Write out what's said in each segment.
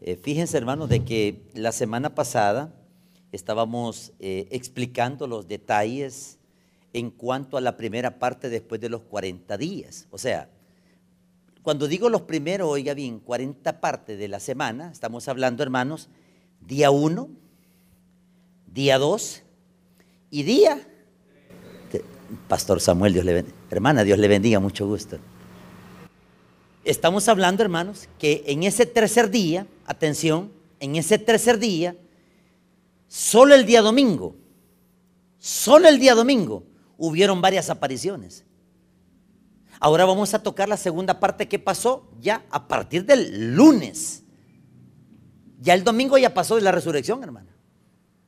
Eh, fíjense, hermanos, de que la semana pasada estábamos eh, explicando los detalles en cuanto a la primera parte después de los 40 días. O sea, cuando digo los primeros, oiga bien, 40 partes de la semana, estamos hablando, hermanos, día 1, día 2 y día. Pastor Samuel, Dios le bendiga. Hermana, Dios le bendiga, mucho gusto. Estamos hablando, hermanos, que en ese tercer día, atención, en ese tercer día, solo el día domingo, solo el día domingo, hubieron varias apariciones. Ahora vamos a tocar la segunda parte que pasó ya a partir del lunes. Ya el domingo ya pasó de la resurrección, hermano.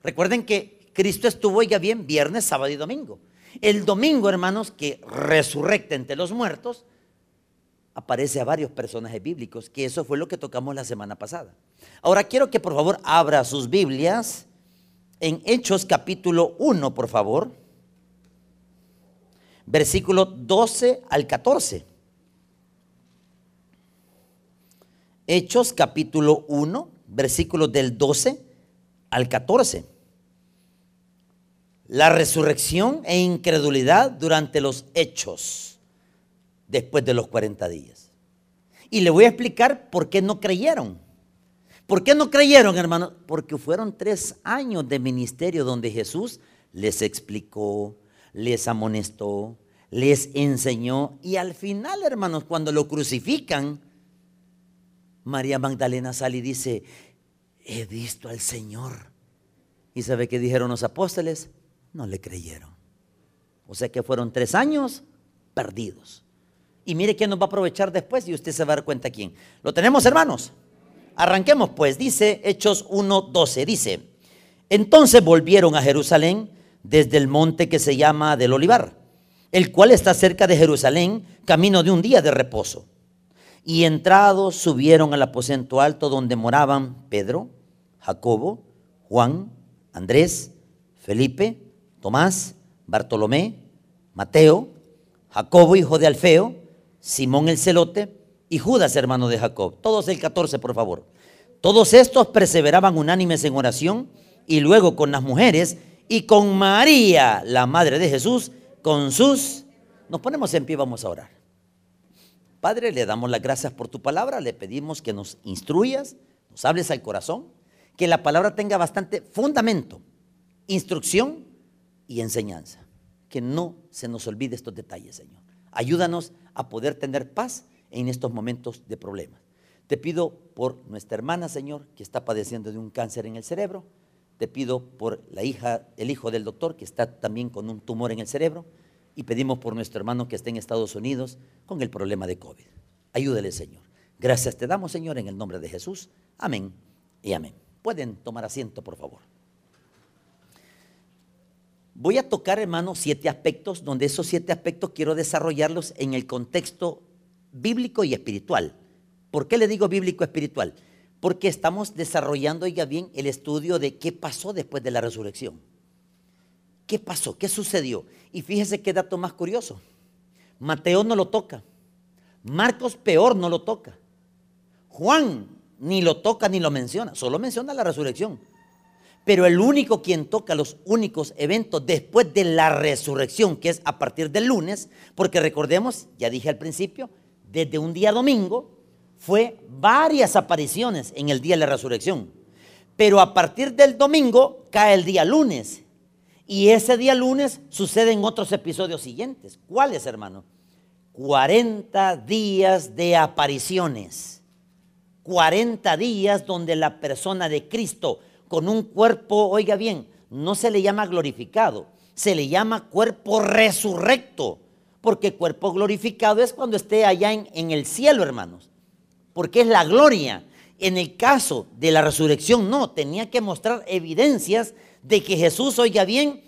Recuerden que Cristo estuvo ya bien viernes, sábado y domingo. El domingo, hermanos, que resurrecta entre los muertos, aparece a varios personajes bíblicos, que eso fue lo que tocamos la semana pasada. Ahora quiero que por favor abra sus Biblias en Hechos capítulo 1, por favor, versículo 12 al 14. Hechos capítulo 1, versículos del 12 al 14. La resurrección e incredulidad durante los hechos después de los 40 días. Y le voy a explicar por qué no creyeron. ¿Por qué no creyeron, hermano? Porque fueron tres años de ministerio donde Jesús les explicó, les amonestó, les enseñó. Y al final, hermanos, cuando lo crucifican, María Magdalena sale y dice, he visto al Señor. ¿Y sabe qué dijeron los apóstoles? No le creyeron. O sea que fueron tres años perdidos. Y mire quién nos va a aprovechar después y usted se va a dar cuenta quién. ¿Lo tenemos, hermanos? Arranquemos pues, dice Hechos 1.12, dice, entonces volvieron a Jerusalén desde el monte que se llama del Olivar, el cual está cerca de Jerusalén, camino de un día de reposo. Y entrados subieron al aposento alto donde moraban Pedro, Jacobo, Juan, Andrés, Felipe, Tomás, Bartolomé, Mateo, Jacobo, hijo de Alfeo, Simón el celote y Judas, hermano de Jacob. Todos el 14, por favor. Todos estos perseveraban unánimes en oración y luego con las mujeres y con María, la madre de Jesús, con sus... Nos ponemos en pie, vamos a orar. Padre, le damos las gracias por tu palabra, le pedimos que nos instruyas, nos hables al corazón, que la palabra tenga bastante fundamento, instrucción y enseñanza. Que no se nos olvide estos detalles, Señor. Ayúdanos a poder tener paz en estos momentos de problemas. Te pido por nuestra hermana, Señor, que está padeciendo de un cáncer en el cerebro. Te pido por la hija, el hijo del doctor, que está también con un tumor en el cerebro. Y pedimos por nuestro hermano que está en Estados Unidos con el problema de COVID. Ayúdele, Señor. Gracias te damos, Señor, en el nombre de Jesús. Amén y amén. Pueden tomar asiento, por favor. Voy a tocar, hermano, siete aspectos, donde esos siete aspectos quiero desarrollarlos en el contexto bíblico y espiritual. ¿Por qué le digo bíblico espiritual? Porque estamos desarrollando, ya bien, el estudio de qué pasó después de la resurrección. ¿Qué pasó? ¿Qué sucedió? Y fíjese qué dato más curioso. Mateo no lo toca. Marcos peor no lo toca. Juan ni lo toca ni lo menciona. Solo menciona la resurrección. Pero el único quien toca los únicos eventos después de la resurrección, que es a partir del lunes, porque recordemos, ya dije al principio, desde un día domingo fue varias apariciones en el día de la resurrección. Pero a partir del domingo cae el día lunes. Y ese día lunes suceden otros episodios siguientes. ¿Cuáles, hermano? 40 días de apariciones. 40 días donde la persona de Cristo con un cuerpo, oiga bien, no se le llama glorificado, se le llama cuerpo resurrecto, porque cuerpo glorificado es cuando esté allá en, el cielo, hermanos, porque es la gloria. En el caso de la resurrección, no, tenía que mostrar evidencias de que Jesús, oiga bien,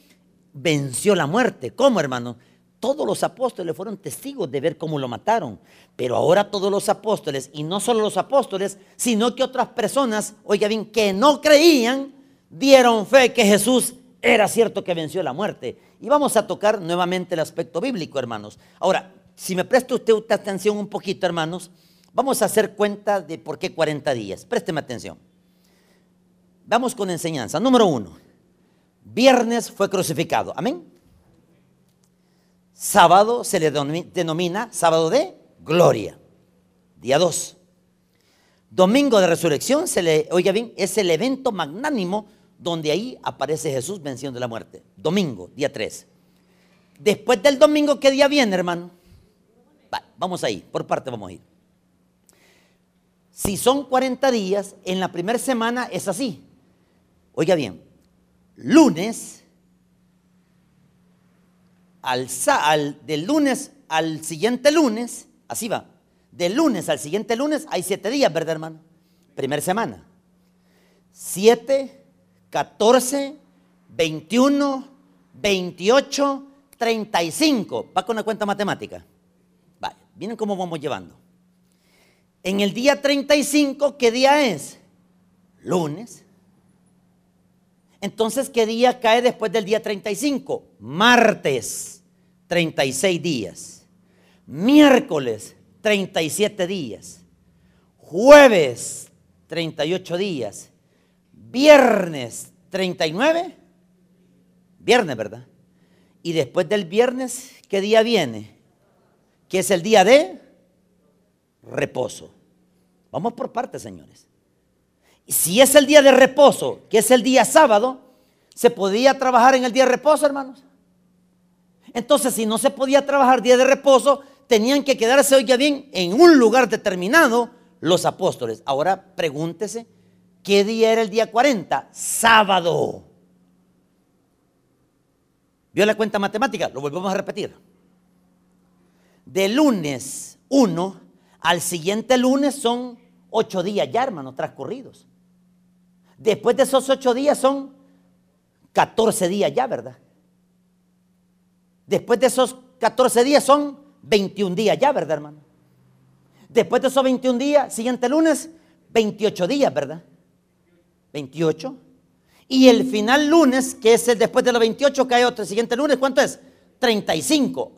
venció la muerte. ¿Cómo, hermano? Todos los apóstoles fueron testigos de ver cómo lo mataron. Pero ahora todos los apóstoles, y no solo los apóstoles, sino que otras personas, oiga bien, que no creían, dieron fe que Jesús era cierto que venció la muerte. Y vamos a tocar nuevamente el aspecto bíblico, hermanos. Ahora, si me presta usted atención un poquito, hermanos, Vamos a hacer cuenta de por qué 40 días. Présteme atención. Vamos con enseñanza. Número uno. Viernes fue crucificado. Amén. Sábado se le denomina sábado de gloria. Día 2. Domingo de resurrección, se le, oiga bien, es el evento magnánimo donde ahí aparece Jesús venciendo la muerte. Domingo, día 3. Después del domingo, ¿qué día viene, hermano? vamos ahí, por parte vamos a ir. Si son 40 días, en la primera semana es así. Oiga bien, lunes, al, al, del lunes al siguiente lunes, así va, del lunes al siguiente lunes hay siete días, ¿verdad, hermano? Primera semana. 7, 14, 21, 28, 35. Va con una cuenta matemática. Vale, miren cómo vamos llevando. En el día 35, ¿qué día es? Lunes. Entonces, ¿qué día cae después del día 35? Martes, 36 días. Miércoles, 37 días. Jueves, 38 días. Viernes, 39. Viernes, ¿verdad? Y después del viernes, ¿qué día viene? Que es el día de reposo. Vamos por partes, señores. Si es el día de reposo, que es el día sábado, ¿se podía trabajar en el día de reposo, hermanos? Entonces, si no se podía trabajar día de reposo, tenían que quedarse, oiga bien, en un lugar determinado los apóstoles. Ahora pregúntese, ¿qué día era el día 40? Sábado. ¿Vio la cuenta matemática? Lo volvemos a repetir. De lunes 1 al siguiente lunes son ocho días ya, hermanos, transcurridos. Después de esos ocho días son 14 días ya, ¿verdad? Después de esos 14 días son 21 días ya, ¿verdad, hermano? Después de esos 21 días, siguiente lunes, 28 días, ¿verdad? 28. Y el final lunes, que es el después de los 28, cae otro. El siguiente lunes, ¿cuánto es? 35.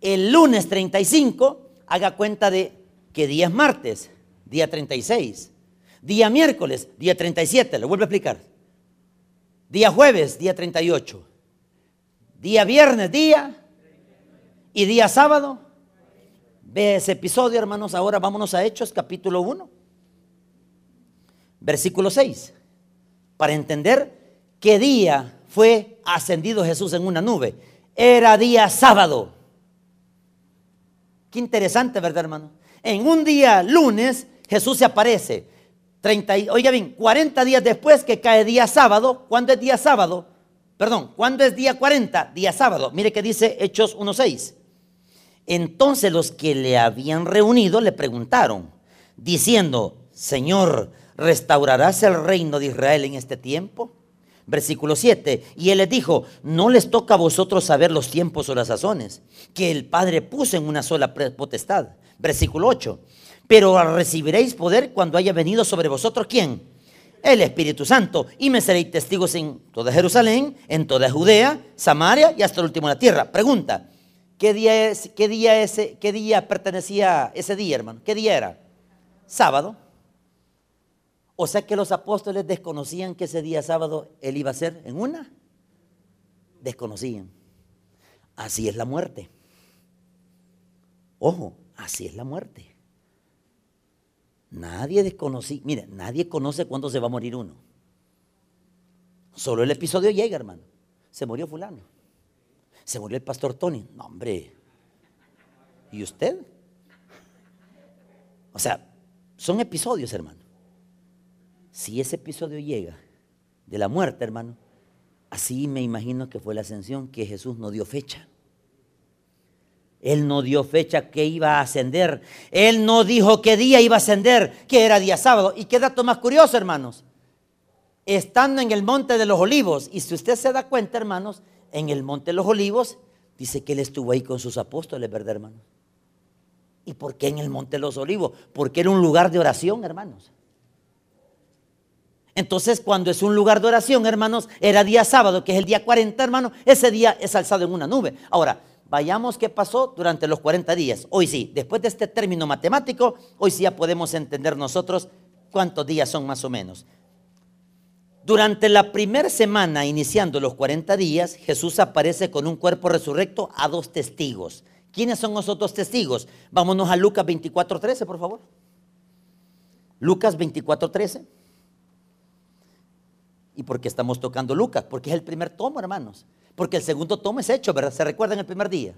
El lunes 35, haga cuenta de qué día es martes, día 36. Día miércoles, día 37, lo vuelvo a explicar. Día jueves, día 38. Día viernes, día y día sábado. Ve ese episodio, hermanos. Ahora vámonos a Hechos, capítulo 1, versículo 6, para entender qué día fue ascendido Jesús en una nube. Era día sábado. Qué interesante, ¿verdad, hermano? En un día lunes, Jesús se aparece. 30, oiga bien, 40 días después que cae día sábado. ¿Cuándo es día sábado? Perdón, ¿cuándo es día 40? Día sábado. Mire que dice Hechos 1.6. Entonces los que le habían reunido le preguntaron, diciendo, Señor, ¿restaurarás el reino de Israel en este tiempo? Versículo 7. Y él les dijo, no les toca a vosotros saber los tiempos o las sazones, que el Padre puso en una sola potestad. Versículo 8. Pero recibiréis poder cuando haya venido sobre vosotros, ¿quién? El Espíritu Santo. Y me seréis testigos en toda Jerusalén, en toda Judea, Samaria y hasta el último de la tierra. Pregunta, ¿Qué día, es, qué día, ese, qué día pertenecía ese día, hermano? ¿Qué día era? Sábado. O sea que los apóstoles desconocían que ese día sábado él iba a ser en una. Desconocían. Así es la muerte. Ojo, así es la muerte. Nadie desconocía, mire, nadie conoce cuándo se va a morir uno. Solo el episodio llega, hermano. Se murió fulano. Se murió el pastor Tony. No, hombre. ¿Y usted? O sea, son episodios, hermano. Si ese episodio llega de la muerte, hermano, así me imagino que fue la ascensión, que Jesús no dio fecha. Él no dio fecha que iba a ascender. Él no dijo qué día iba a ascender, que era día sábado. Y qué dato más curioso, hermanos. Estando en el monte de los olivos, y si usted se da cuenta, hermanos, en el Monte de los Olivos, dice que él estuvo ahí con sus apóstoles, ¿verdad, hermanos? ¿Y por qué en el Monte de los Olivos? Porque era un lugar de oración, hermanos. Entonces, cuando es un lugar de oración, hermanos, era día sábado, que es el día 40, hermanos, ese día es alzado en una nube. Ahora, Vayamos qué pasó durante los 40 días. Hoy sí, después de este término matemático, hoy sí ya podemos entender nosotros cuántos días son más o menos. Durante la primera semana, iniciando los 40 días, Jesús aparece con un cuerpo resurrecto a dos testigos. ¿Quiénes son los otros testigos? Vámonos a Lucas 24:13, por favor. Lucas 24:13. ¿Y por qué estamos tocando Lucas? Porque es el primer tomo, hermanos. Porque el segundo tomo es hecho, ¿verdad? ¿Se recuerdan el primer día?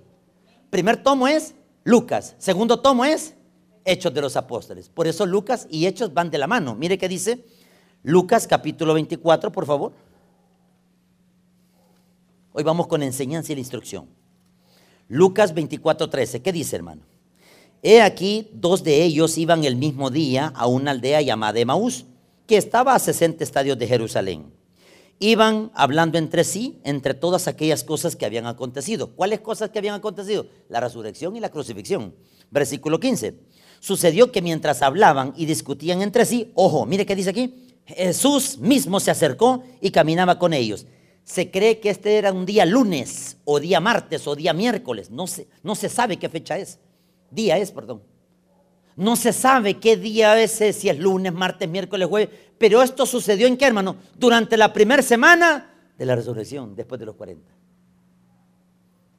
Primer tomo es Lucas. Segundo tomo es Hechos de los Apóstoles. Por eso Lucas y Hechos van de la mano. Mire qué dice Lucas capítulo 24, por favor. Hoy vamos con enseñanza y instrucción. Lucas 24, 13. ¿Qué dice, hermano? He aquí, dos de ellos iban el mismo día a una aldea llamada Emaús, que estaba a 60 estadios de Jerusalén iban hablando entre sí, entre todas aquellas cosas que habían acontecido. ¿Cuáles cosas que habían acontecido? La resurrección y la crucifixión. Versículo 15. Sucedió que mientras hablaban y discutían entre sí, ojo, mire qué dice aquí, Jesús mismo se acercó y caminaba con ellos. Se cree que este era un día lunes o día martes o día miércoles, no se, no se sabe qué fecha es. Día es, perdón. No se sabe qué día es, si es lunes, martes, miércoles, jueves. Pero esto sucedió en qué, hermano? Durante la primera semana de la resurrección, después de los 40.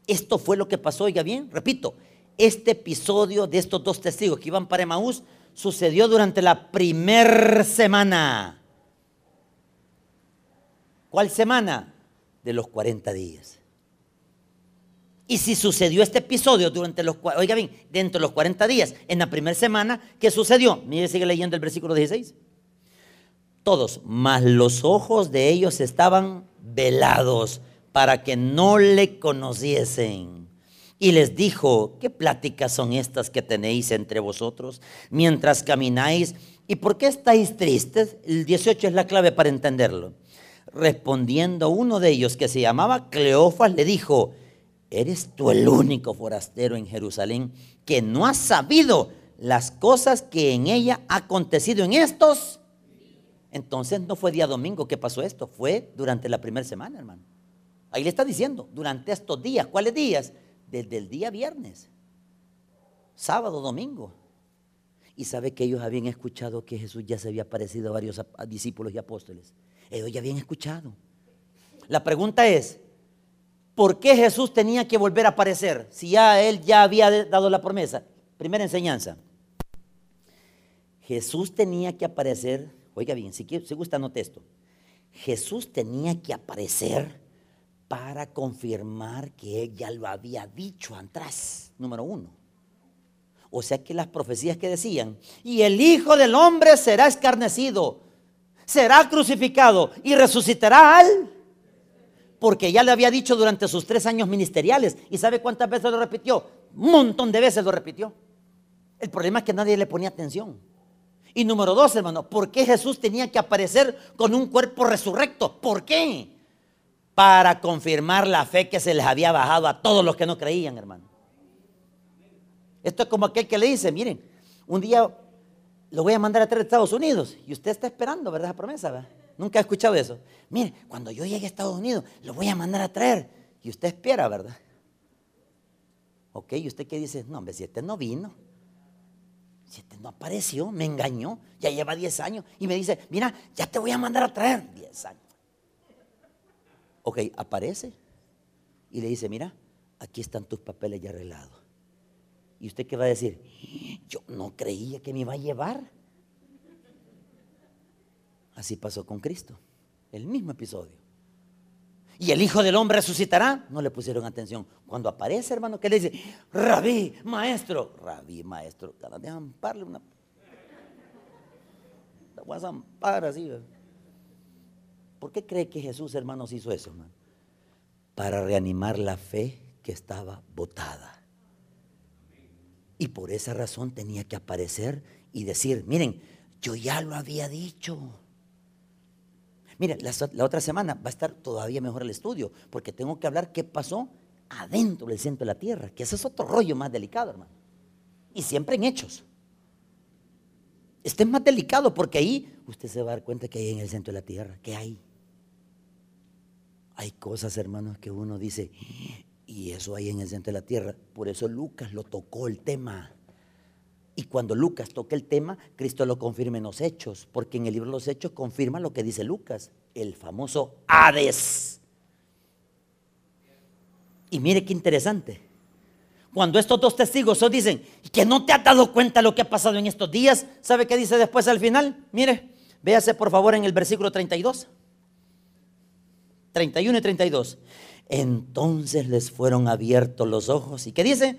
Esto fue lo que pasó, oiga bien, repito, este episodio de estos dos testigos que iban para Emaús sucedió durante la primera semana. ¿Cuál semana? De los 40 días. Y si sucedió este episodio durante los, oiga bien, dentro de los 40 días, en la primera semana, ¿qué sucedió? Mire, sigue leyendo el versículo 16. Todos, mas los ojos de ellos estaban velados para que no le conociesen. Y les dijo, ¿qué pláticas son estas que tenéis entre vosotros mientras camináis? ¿Y por qué estáis tristes? El 18 es la clave para entenderlo. Respondiendo uno de ellos que se llamaba Cleofas, le dijo, ¿Eres tú el único forastero en Jerusalén que no ha sabido las cosas que en ella ha acontecido en estos? Entonces no fue día domingo que pasó esto, fue durante la primera semana, hermano. Ahí le está diciendo, durante estos días, ¿cuáles días? Desde el día viernes, sábado, domingo. Y sabe que ellos habían escuchado que Jesús ya se había aparecido a varios discípulos y apóstoles. Ellos ya habían escuchado. La pregunta es, ¿por qué Jesús tenía que volver a aparecer si ya él ya había dado la promesa? Primera enseñanza. Jesús tenía que aparecer, oiga bien, si, si gusta note esto. Jesús tenía que aparecer para confirmar que él ya lo había dicho atrás, número uno. O sea que las profecías que decían, y el Hijo del Hombre será escarnecido, será crucificado y resucitará al porque ya le había dicho durante sus tres años ministeriales. ¿Y sabe cuántas veces lo repitió? Un montón de veces lo repitió. El problema es que nadie le ponía atención. Y número dos, hermano, ¿por qué Jesús tenía que aparecer con un cuerpo resurrecto? ¿Por qué? Para confirmar la fe que se les había bajado a todos los que no creían, hermano. Esto es como aquel que le dice, miren, un día lo voy a mandar a traer a Estados Unidos y usted está esperando, ¿verdad? Esa promesa, ¿verdad? Nunca he escuchado eso. Mire, cuando yo llegue a Estados Unidos, lo voy a mandar a traer. Y usted espera, ¿verdad? Ok, ¿y usted qué dice? No, hombre, si este no vino. Si este no apareció, me engañó. Ya lleva 10 años. Y me dice, mira, ya te voy a mandar a traer. 10 años. Ok, aparece. Y le dice, mira, aquí están tus papeles ya arreglados. ¿Y usted qué va a decir? Yo no creía que me iba a llevar. Así pasó con Cristo. El mismo episodio. Y el Hijo del Hombre resucitará. No le pusieron atención. Cuando aparece, hermano, que le dice, rabí, maestro. Rabí, maestro. Una... La voy a zampar así. ¿Por qué cree que Jesús, hermanos, hizo eso, hermano? Para reanimar la fe que estaba botada. Y por esa razón tenía que aparecer y decir, miren, yo ya lo había dicho. Mire, la, otra semana va a estar todavía mejor el estudio, porque tengo que hablar qué pasó adentro del centro de la tierra, que ese es otro rollo más delicado, hermano. Y siempre en hechos. Este es más delicado porque ahí usted se va a dar cuenta que hay en el centro de la tierra, que hay. Hay cosas, hermanos, que uno dice, Y eso ahí en el centro de la tierra. Por eso Lucas lo tocó el tema. Y cuando Lucas toca el tema, Cristo lo confirma en los hechos, porque en el libro de los hechos confirma lo que dice Lucas, el famoso Hades. Y mire qué interesante. Cuando estos dos testigos dicen que no te has dado cuenta lo que ha pasado en estos días, ¿sabe qué dice después al final? Mire, véase por favor en el versículo 32. 31 y 32. Entonces les fueron abiertos los ojos. ¿Y qué dice?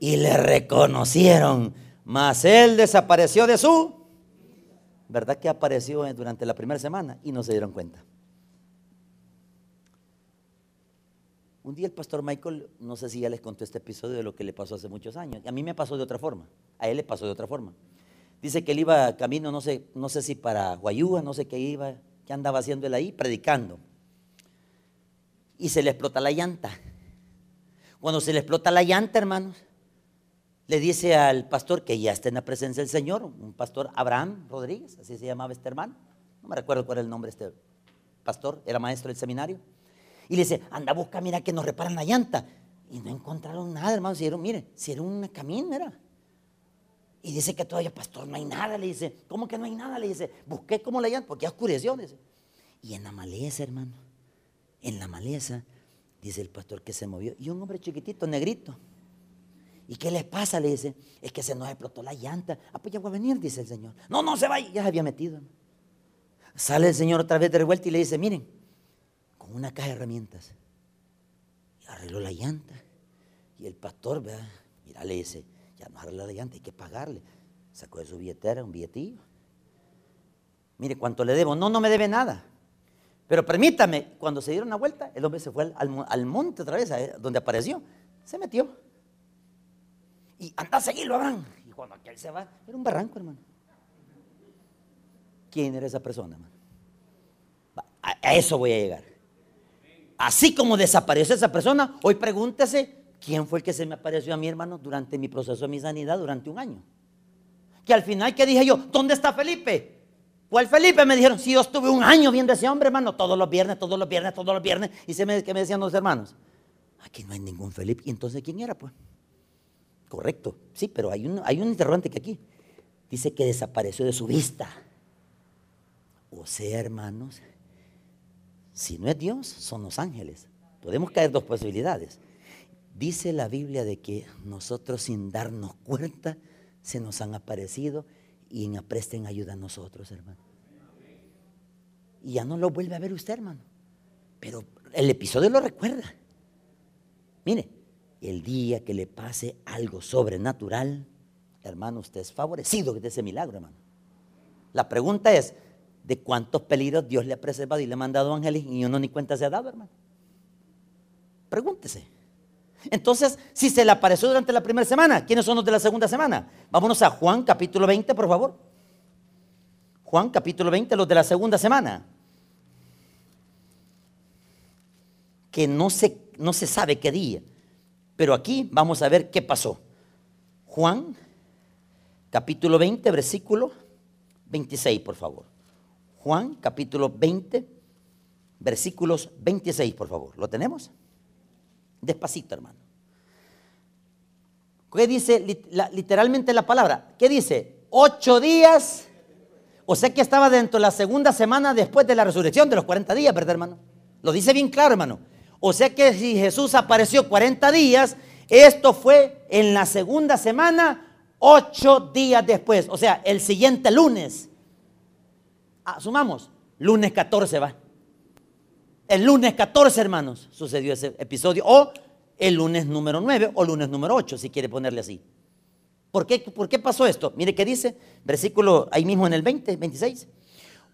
Y le reconocieron. Mas él desapareció de su. ¿Verdad que apareció durante la primera semana? Y no se dieron cuenta. Un día el pastor Michael, no sé si ya les conté este episodio de lo que le pasó hace muchos años. A mí me pasó de otra forma. A él le pasó de otra forma. Dice que él iba camino, no sé, no sé si para Guayúa, no sé qué iba, qué andaba haciendo él ahí, predicando. Y se le explota la llanta. Cuando se le explota la llanta, hermanos, le dice al pastor que ya está en la presencia del Señor, un pastor Abraham Rodríguez, así se llamaba este hermano. No me recuerdo cuál era el nombre de este pastor, era maestro del seminario. Y le dice, anda a buscar, mira que nos reparan la llanta. Y no encontraron nada, hermano. Si era, mire, si era un camino, era. Y dice que todavía, pastor, no hay nada. Le dice, ¿cómo que no hay nada? Le dice, busqué como la llanta, porque ya oscureció. Dice. Y en la maleza, hermano, en la maleza, dice el pastor que se movió. Y un hombre chiquitito, negrito. ¿Y qué les pasa? Le dice, es que se nos explotó la llanta. Ah, pues ya voy a venir, dice el Señor. No, no se va, ya se había metido. Sale el Señor otra vez de revuelta y le dice, miren, con una caja de herramientas. Y arregló la llanta. Y el pastor, mira, le dice, ya no arregló la llanta, hay que pagarle. Sacó de su billetera un billetillo. Mire, ¿cuánto le debo? No, no me debe nada. Pero permítame, cuando se dieron la vuelta, el hombre se fue al, monte otra vez, donde apareció. Se metió. Y anda a seguirlo, Abraham. Y cuando aquel se va, era un barranco, hermano. ¿Quién era esa persona, hermano? a eso voy a llegar. Así como desapareció esa persona, hoy pregúntese quién fue el que se me apareció a mi hermano durante mi proceso de mi sanidad durante un año. Que al final, ¿qué dije yo? ¿Dónde está Felipe? ¿Cuál Felipe? Me dijeron, si yo estuve un año viendo a ese hombre, hermano, todos los viernes, todos los viernes, todos los viernes. Y se me, ¿qué me decían los hermanos? Aquí no hay ningún Felipe. ¿Y entonces quién era, pues? Correcto, sí, pero hay un, hay un interrogante que aquí dice que desapareció de su vista. O sea, hermanos, si no es Dios, son los ángeles. Podemos caer dos posibilidades. Dice la Biblia de que nosotros sin darnos cuenta se nos han aparecido y en apresten ayuda a nosotros, hermano. Y ya no lo vuelve a ver usted, hermano. Pero el episodio lo recuerda. Mire, el día que le pase algo sobrenatural, hermano, usted es favorecido de ese milagro, hermano. La pregunta es, de cuántos peligros Dios le ha preservado y le ha mandado ángeles y uno ni cuenta se ha dado, hermano. Pregúntese. Entonces, si se le apareció durante la primera semana, ¿quiénes son los de la segunda semana? Vámonos a Juan capítulo 20, por favor. Juan capítulo 20, los de la segunda semana. Que no se, no se sabe qué día. Pero aquí vamos a ver qué pasó. Juan capítulo 20, versículo 26, por favor. Juan capítulo 20, versículos 26, por favor. ¿Lo tenemos? Despacito, hermano. ¿Qué dice literalmente la palabra? ¿Qué dice? Ocho días. O sea que estaba dentro de la segunda semana después de la resurrección de los 40 días, ¿verdad, hermano? Lo dice bien claro, hermano. O sea que si Jesús apareció 40 días, esto fue en la segunda semana, ocho días después. O sea, el siguiente lunes asumamos, lunes 14 va. El lunes 14, hermanos, sucedió ese episodio. O el lunes número 9 o lunes número 8, si quiere ponerle así. ¿Por qué, ¿Por qué pasó esto? Mire qué dice, versículo ahí mismo en el 20, 26.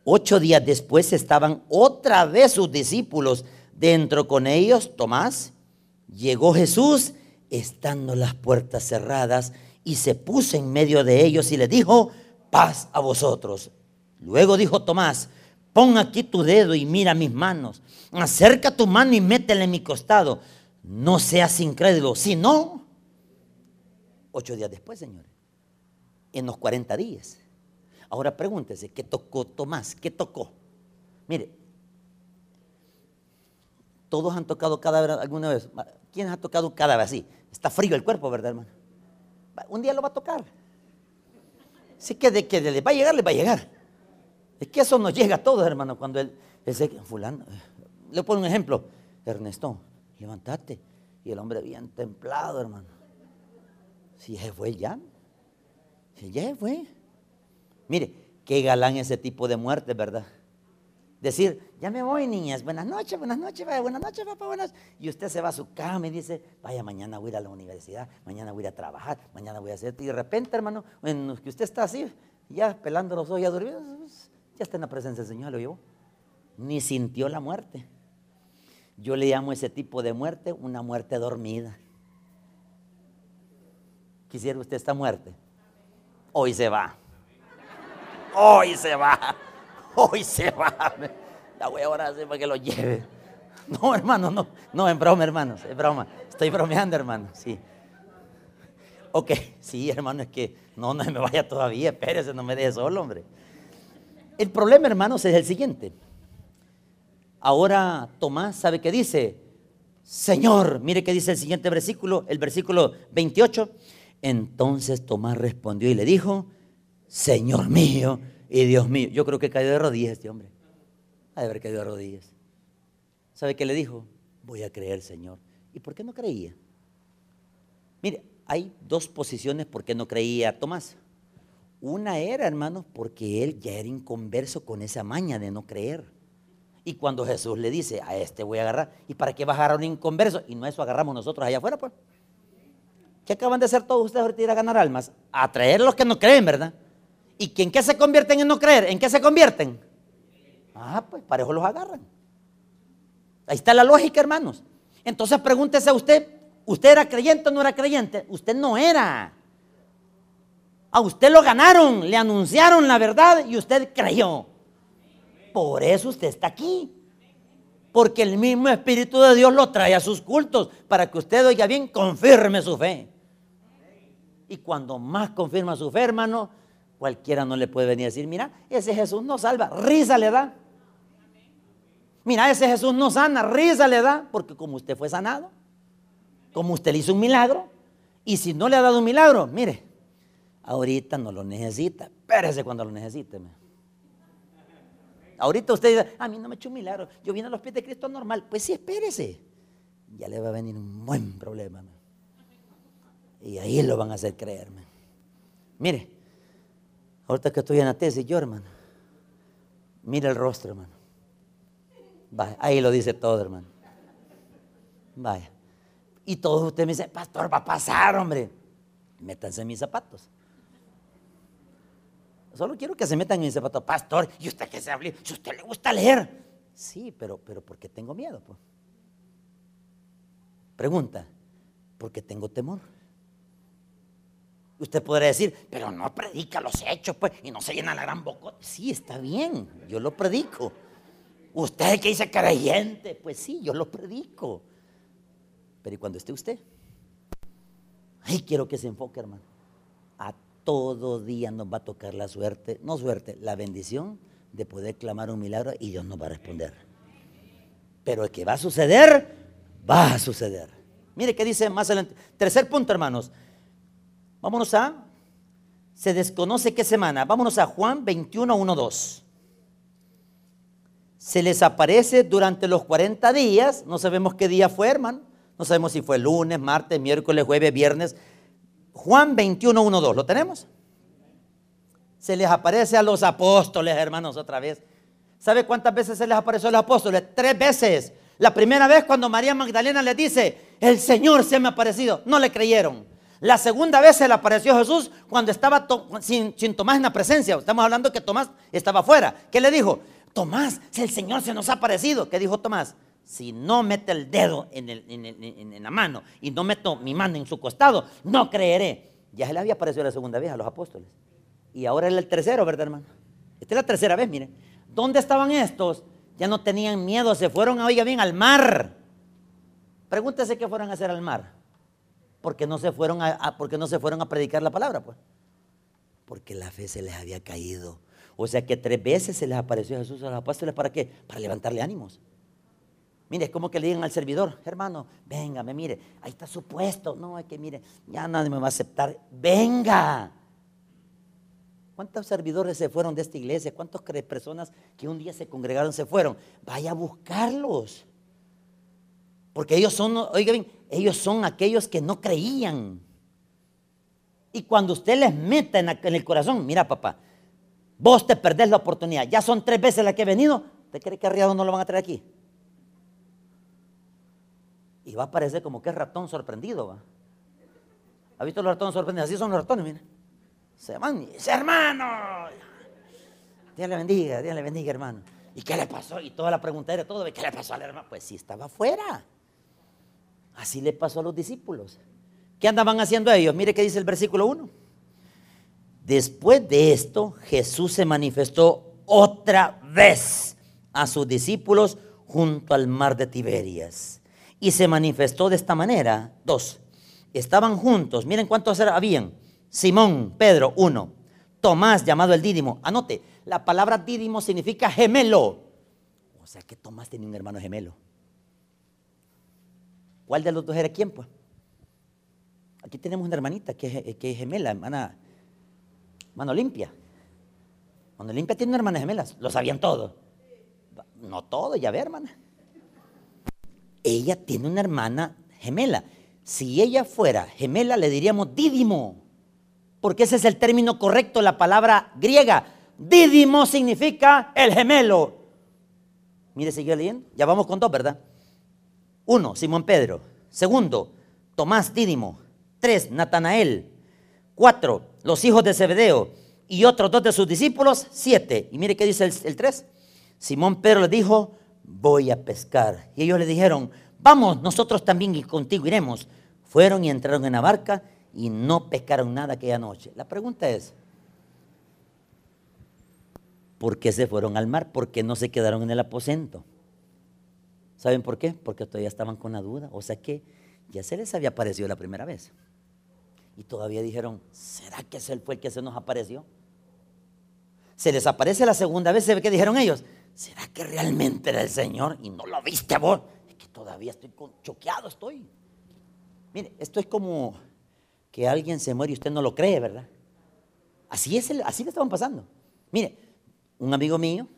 Ocho días después estaban otra vez sus discípulos dentro con ellos, Tomás. Llegó Jesús, estando las puertas cerradas, y se puso en medio de ellos y le dijo, paz a vosotros. Luego dijo Tomás, pon aquí tu dedo y mira mis manos. Acerca tu mano y métela en mi costado. No seas incrédulo, sino ocho días después, señores. En los 40 días. Ahora pregúntese, ¿qué tocó Tomás? ¿Qué tocó? Mire, todos han tocado cada vez alguna vez. ¿Quién ha tocado un cadáver así? Está frío el cuerpo, ¿verdad, hermano? Un día lo va a tocar. Así que de que le va a llegar, le va a llegar. Es que eso nos llega a todos, hermano, cuando él, ese fulano, le pongo un ejemplo, Ernesto, levántate. Y el hombre bien templado, hermano. Si ya fue ya. Si ya fue. Mire, qué galán ese tipo de muerte, ¿verdad? Decir, ya me voy, niñas, buenas noches, buenas noches, vaya, buenas noches, papá, buenas Y usted se va a su cama y dice, vaya, mañana voy a ir a la universidad, mañana voy a ir a trabajar, mañana voy a hacer. Y de repente, hermano, en que usted está así, ya pelando los ojos, ya durmiendo, ya está en la presencia del Señor, lo llevó. Ni sintió la muerte. Yo le llamo ese tipo de muerte una muerte dormida. ¿Quisiera usted esta muerte? Hoy se va. Hoy se va. Hoy se va. La voy a orar para que lo lleve. No, hermano, no. No, en broma, hermanos. Es broma. Estoy bromeando, hermano. Sí. Ok, sí, hermano, es que no, no me vaya todavía. Espérese, no me deje solo, hombre. El problema, hermanos, es el siguiente. Ahora Tomás, ¿sabe qué dice? Señor, mire qué dice el siguiente versículo, el versículo 28. Entonces Tomás respondió y le dijo, Señor mío y Dios mío. Yo creo que cayó de rodillas este hombre. Ha de haber caído de rodillas. ¿Sabe qué le dijo? Voy a creer, Señor. ¿Y por qué no creía? Mire, hay dos posiciones por qué no creía Tomás. Una era, hermanos, porque él ya era inconverso con esa maña de no creer. Y cuando Jesús le dice, a este voy a agarrar, ¿y para qué bajar a un inconverso? Y no eso agarramos nosotros allá afuera, pues. ¿Qué acaban de hacer todos ustedes ahorita ir a ganar almas? A traer a los que no creen, ¿verdad? ¿Y en qué se convierten en no creer? ¿En qué se convierten? Ah, pues para eso los agarran. Ahí está la lógica, hermanos. Entonces pregúntese a usted, ¿usted era creyente o no era creyente? Usted no era. A usted lo ganaron, le anunciaron la verdad y usted creyó. Por eso usted está aquí. Porque el mismo Espíritu de Dios lo trae a sus cultos para que usted oiga bien, confirme su fe. Y cuando más confirma su fe, hermano, cualquiera no le puede venir a decir, mira, ese Jesús no salva, risa le da. Mira, ese Jesús no sana, risa le da, porque como usted fue sanado, como usted le hizo un milagro, y si no le ha dado un milagro, mire, Ahorita no lo necesita. Espérese cuando lo necesite. Ahorita usted dice, a mí no me hecho un milagro. Yo vine a los pies de Cristo normal. Pues sí, espérese. Ya le va a venir un buen problema. Y ahí lo van a hacer creerme. Mire, ahorita que estoy en la tesis, yo, hermano, mire el rostro, hermano. Vaya, ahí lo dice todo, hermano. Vaya. Y todos ustedes me dicen, pastor, va a pasar, hombre. Métanse en mis zapatos. Solo quiero que se metan en mi zapato, pastor, y usted que se hable, si usted le gusta leer. Sí, pero, pero ¿por qué tengo miedo? Pues? Pregunta, ¿por qué tengo temor? Usted podrá decir, pero no predica los hechos, pues, y no se llena la gran boca. Sí, está bien, yo lo predico. Usted que dice creyente, pues sí, yo lo predico. Pero ¿y cuando esté usted? Ay, quiero que se enfoque, hermano. A todo día nos va a tocar la suerte, no suerte, la bendición de poder clamar un milagro y Dios nos va a responder. Pero el que va a suceder, va a suceder. Mire qué dice más adelante. Tercer punto, hermanos. Vámonos a, se desconoce qué semana. Vámonos a Juan 21, 1, 2. Se les aparece durante los 40 días, no sabemos qué día fue, hermano. No sabemos si fue lunes, martes, miércoles, jueves, viernes, Juan 21, 1, 2. ¿Lo tenemos? Se les aparece a los apóstoles, hermanos, otra vez. ¿Sabe cuántas veces se les apareció a los apóstoles? Tres veces. La primera vez cuando María Magdalena les dice, el Señor se me ha aparecido. No le creyeron. La segunda vez se le apareció Jesús cuando estaba sin, sin, Tomás en la presencia. Estamos hablando que Tomás estaba afuera. ¿Qué le dijo? Tomás, si el Señor se nos ha aparecido. ¿Qué dijo Tomás? si no mete el dedo en, la mano y no meto mi mano en su costado, no creeré. Ya se le había aparecido la segunda vez a los apóstoles. Y ahora es el tercero, ¿verdad, hermano? Esta es la tercera vez, mire. ¿Dónde estaban estos? Ya no tenían miedo, se fueron, oiga bien, al mar. Pregúntese qué fueron a hacer al mar. Porque no se fueron a, porque no se fueron a predicar la palabra, pues. Porque la fe se les había caído. O sea que tres veces se les apareció Jesús a los apóstoles, ¿para qué? Para levantarle ánimos. Mire, es como que le digan al servidor, hermano, venga, me mire, ahí está su puesto. No, es que mire, ya nadie me va a aceptar. Venga. ¿Cuántos servidores se fueron de esta iglesia? ¿Cuántas personas que un día se congregaron se fueron? Vaya a buscarlos. Porque ellos son, oigan, ellos son aquellos que no creían. Y cuando usted les meta en, el corazón, mira papá, vos te perdés la oportunidad. Ya son tres veces las que he venido. ¿Usted cree que arriado no lo van a traer aquí? Y va a parecer como que es ratón sorprendido. ¿Ha visto los ratones sorprendidos? Así son los ratones, mire. Se van hermano. Dios le bendiga, Dios le bendiga, hermano. ¿Y qué le pasó? Y toda la pregunta era todo, ¿qué le pasó al hermano? Pues sí, estaba afuera. Así le pasó a los discípulos. ¿Qué andaban haciendo ellos? Mire qué dice el versículo 1. Después de esto, Jesús se manifestó otra vez a sus discípulos junto al mar de Tiberias. Y se manifestó de esta manera. Dos, estaban juntos. Miren cuántos habían. Simón, Pedro, uno. Tomás, llamado el Dídimo. Anote, la palabra Dídimo significa gemelo. O sea que Tomás tenía un hermano gemelo. ¿Cuál de los dos era quién, pues? Aquí tenemos una hermanita que es, que es gemela, hermana, hermana Olimpia. Cuando Olimpia tiene una hermana gemela, lo sabían todos. No todo, ya ve, hermana. Ella tiene una hermana gemela. Si ella fuera gemela, le diríamos dídimo, porque ese es el término correcto, la palabra griega. Dídimo significa el gemelo. Mire, sigue leyendo. Ya vamos con dos, ¿verdad? Uno, Simón Pedro. Segundo, Tomás Dídimo. Tres, Natanael. Cuatro, los hijos de Zebedeo. Y otros dos de sus discípulos. Siete. Y mire qué dice el, el tres. Simón Pedro le dijo, voy a pescar. Y ellos le dijeron, vamos, nosotros también y contigo iremos. Fueron y entraron en la barca y no pescaron nada aquella noche. La pregunta es, ¿por qué se fueron al mar? ¿Por qué no se quedaron en el aposento? ¿Saben por qué? Porque todavía estaban con la duda. O sea que ya se les había aparecido la primera vez. Y todavía dijeron, ¿será que ese fue el que se nos apareció? Se les aparece la segunda vez, ¿qué dijeron ellos? ¿Será que realmente era el Señor y no lo viste vos? Es que todavía estoy choqueado, estoy. Mire, esto es como que alguien se muere y usted no lo cree, ¿verdad? Así es, así le estaban pasando. Mire, un amigo mío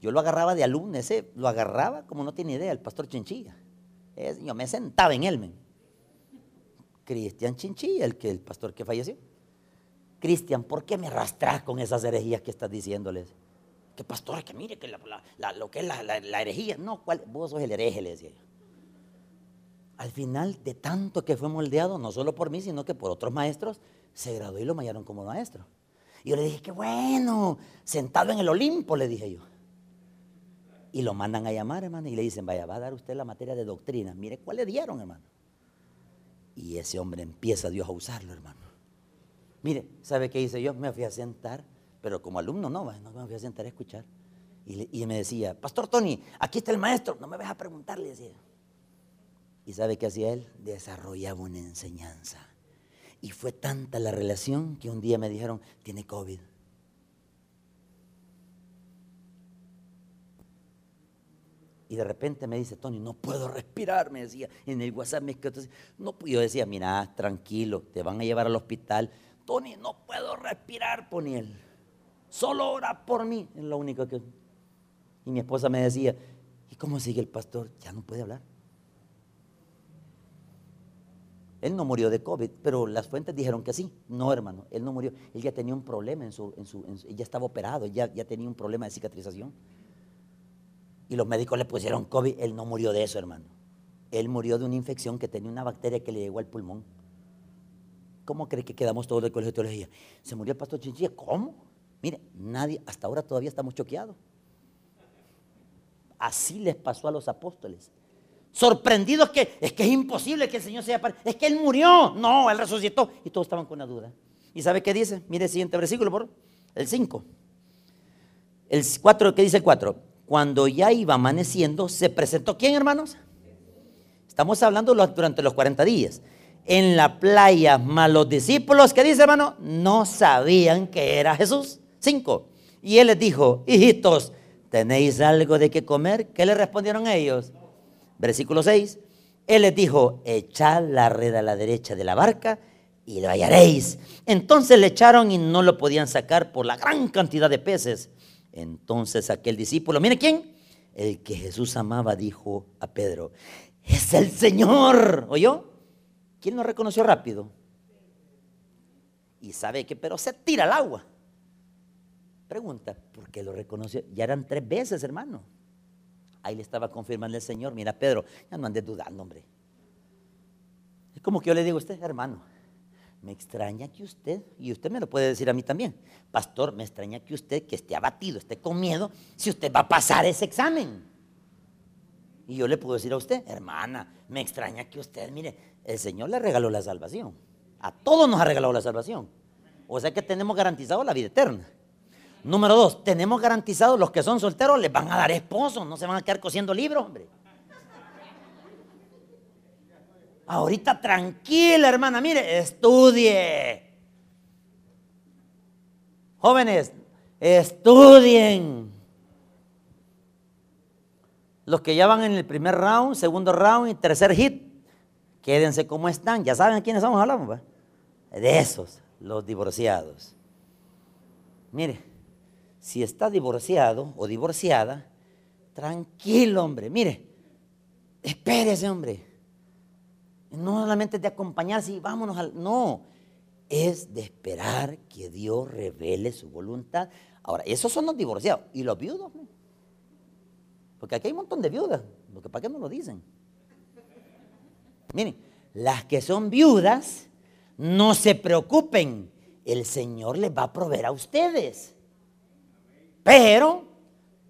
yo lo agarraba de alumno, ese lo agarraba como no tiene idea, el pastor Chinchilla. yo me sentaba en él, Cristian Chinchilla, el, que, el pastor que falleció. Cristian, ¿por qué me arrastras con esas herejías que estás diciéndoles? Que pastor, que mire que lo que es la, herejía. No, vos sos el hereje, le decía yo. Al final de tanto que fue moldeado, no solo por mí, sino que por otros maestros, se graduó y lo mayaron como maestro. Y yo le dije, qué bueno, sentado en el Olimpo, le dije yo. Y lo mandan a llamar, hermano, y le dicen, vaya, va a dar usted la materia de doctrina. Mire, ¿cuál le dieron, hermano? Y ese hombre empieza Dios a usarlo, hermano. Mire, ¿sabe qué hice yo? Me fui a sentar, pero como alumno no, no me fui a sentar a escuchar. Y, me decía, Pastor Tony, aquí está el maestro, no me vas a preguntar, le decía. ¿Y sabe qué hacía él? Desarrollaba una enseñanza. Y fue tanta la relación que un día me dijeron, tiene COVID. Y de repente me dice, Tony, no puedo respirar, me decía. En el WhatsApp me no, yo decía, mira, tranquilo, te van a llevar al hospital. Tony, no puedo respirar, él. Solo ora por mí. Es lo único que... Y mi esposa me decía, ¿y cómo sigue el pastor? Ya no puede hablar. Él no murió de COVID, pero las fuentes dijeron que sí. No, hermano, él no murió. Él ya tenía un problema en su, en su, ya estaba operado, ya tenía un problema de cicatrización y los médicos le pusieron COVID, él no murió de eso, hermano. Él murió de una infección que tenía una bacteria que le llegó al pulmón. ¿Cómo cree que quedamos todos del colegio de teología? Se murió el pastor Chinchilla. ¿Cómo? Mire, nadie, hasta ahora todavía estamos choqueados. Así les pasó a los apóstoles. Sorprendidos que es que es imposible que el Señor sea Es que Él murió. No, Él resucitó. Y todos estaban con la duda. ¿Y sabe qué dice? Mire el siguiente versículo, por el 5. El 4, ¿qué dice el 4? Cuando ya iba amaneciendo, se presentó ¿quién, hermanos? Estamos hablando durante los 40 días. En la playa, más los discípulos, ¿qué dice, hermano? No sabían que era Jesús. Cinco. Y él les dijo, hijitos, ¿tenéis algo de qué comer? ¿Qué le respondieron ellos? Versículo 6. Él les dijo, echad la red a la derecha de la barca y lo hallaréis. Entonces le echaron y no lo podían sacar por la gran cantidad de peces. Entonces aquel discípulo, mire quién, el que Jesús amaba, dijo a Pedro, es el Señor. ¿Oyó? ¿Quién lo reconoció rápido? Y sabe que, pero se tira al agua. Pregunta, ¿por qué lo reconoció? Ya eran tres veces, hermano. Ahí le estaba confirmando el Señor, mira Pedro, ya no andes dudando, hombre. Es como que yo le digo a usted, hermano, me extraña que usted, y usted me lo puede decir a mí también, pastor, me extraña que usted, que esté abatido, esté con miedo, si usted va a pasar ese examen. Y yo le puedo decir a usted, hermana, me extraña que usted, mire, el Señor le regaló la salvación. A todos nos ha regalado la salvación. O sea que tenemos garantizado la vida eterna. Número dos, tenemos garantizado los que son solteros les van a dar esposo, no se van a quedar cosiendo libros, hombre. Ahorita tranquila, hermana, mire, estudie. Jóvenes, estudien. Los que ya van en el primer round, segundo round y tercer hit, quédense como están. Ya saben a quiénes estamos hablando, De esos, los divorciados. Mire, si está divorciado o divorciada, tranquilo, hombre. Mire, espérese, hombre. No solamente de acompañarse y vámonos al. No, es de esperar que Dios revele su voluntad. Ahora, esos son los divorciados. ¿Y los viudos? Porque aquí hay un montón de viudas. ¿Para qué no lo dicen? Miren, las que son viudas, no se preocupen. El Señor les va a proveer a ustedes. Pero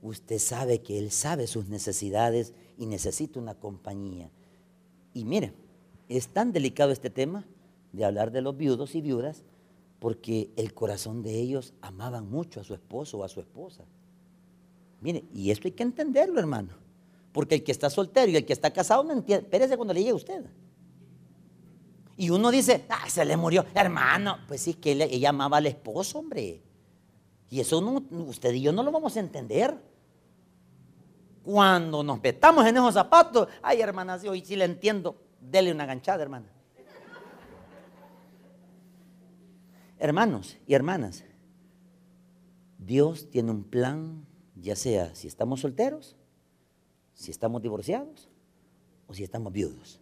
usted sabe que Él sabe sus necesidades y necesita una compañía. Y mire, es tan delicado este tema de hablar de los viudos y viudas porque el corazón de ellos amaban mucho a su esposo o a su esposa. Mire, y esto hay que entenderlo, hermano. Porque el que está soltero y el que está casado no entiende. Espérese cuando le llegue a usted. Y uno dice, ah, se le murió. Hermano, pues sí, que ella amaba al esposo, hombre. Y eso usted y yo no lo vamos a entender. Cuando nos metamos en esos zapatos, ay, hermanas, hoy sí le entiendo. Dele una ganchada, hermana. Hermanos y hermanas, Dios tiene un plan, ya sea si estamos solteros, si estamos divorciados o si estamos viudos.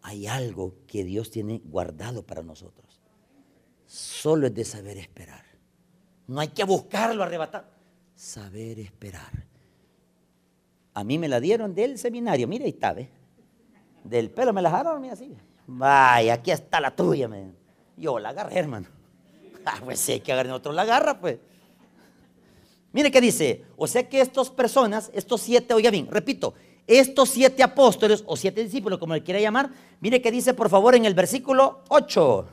Hay algo que Dios tiene guardado para nosotros. Solo es de saber esperar. No hay que buscarlo, arrebatar. Saber esperar. A mí me la dieron del seminario. Mira, ahí está, ¿ves? Del pelo me la mira así. Vaya, aquí está la tuya, me. Yo la agarré, hermano. Ah, pues sí, hay que agarrar otro la agarra, pues. Mire qué dice. O sea que estas personas, estos siete, oiga bien, repito, estos siete apóstoles o siete discípulos, como le quiera llamar, mire qué dice por favor en el versículo 8.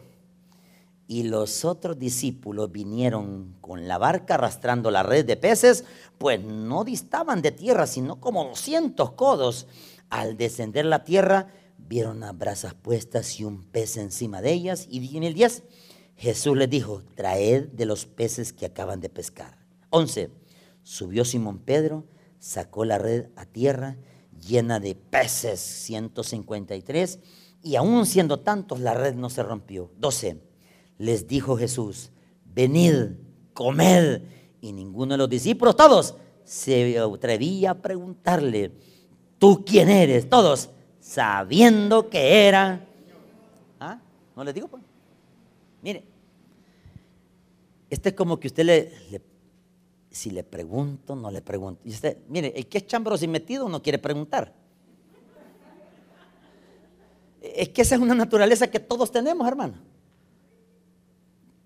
Y los otros discípulos vinieron con la barca arrastrando la red de peces, pues no distaban de tierra, sino como 200 codos. Al descender la tierra, vieron las brasas puestas y un pez encima de ellas. Y en el 10, Jesús les dijo, traed de los peces que acaban de pescar. 11. Subió Simón Pedro, sacó la red a tierra llena de peces, 153, y aún siendo tantos, la red no se rompió. 12. Les dijo Jesús, venid, comed. Y ninguno de los discípulos, todos, se atrevía a preguntarle, ¿tú quién eres? Todos, sabiendo que era. ¿Ah? ¿No les digo? Pues? Mire, este es como que usted le, si le pregunto, no le pregunto. Y usted, mire, el que es chambro sin metido no quiere preguntar. Es que esa es una naturaleza que todos tenemos, hermano.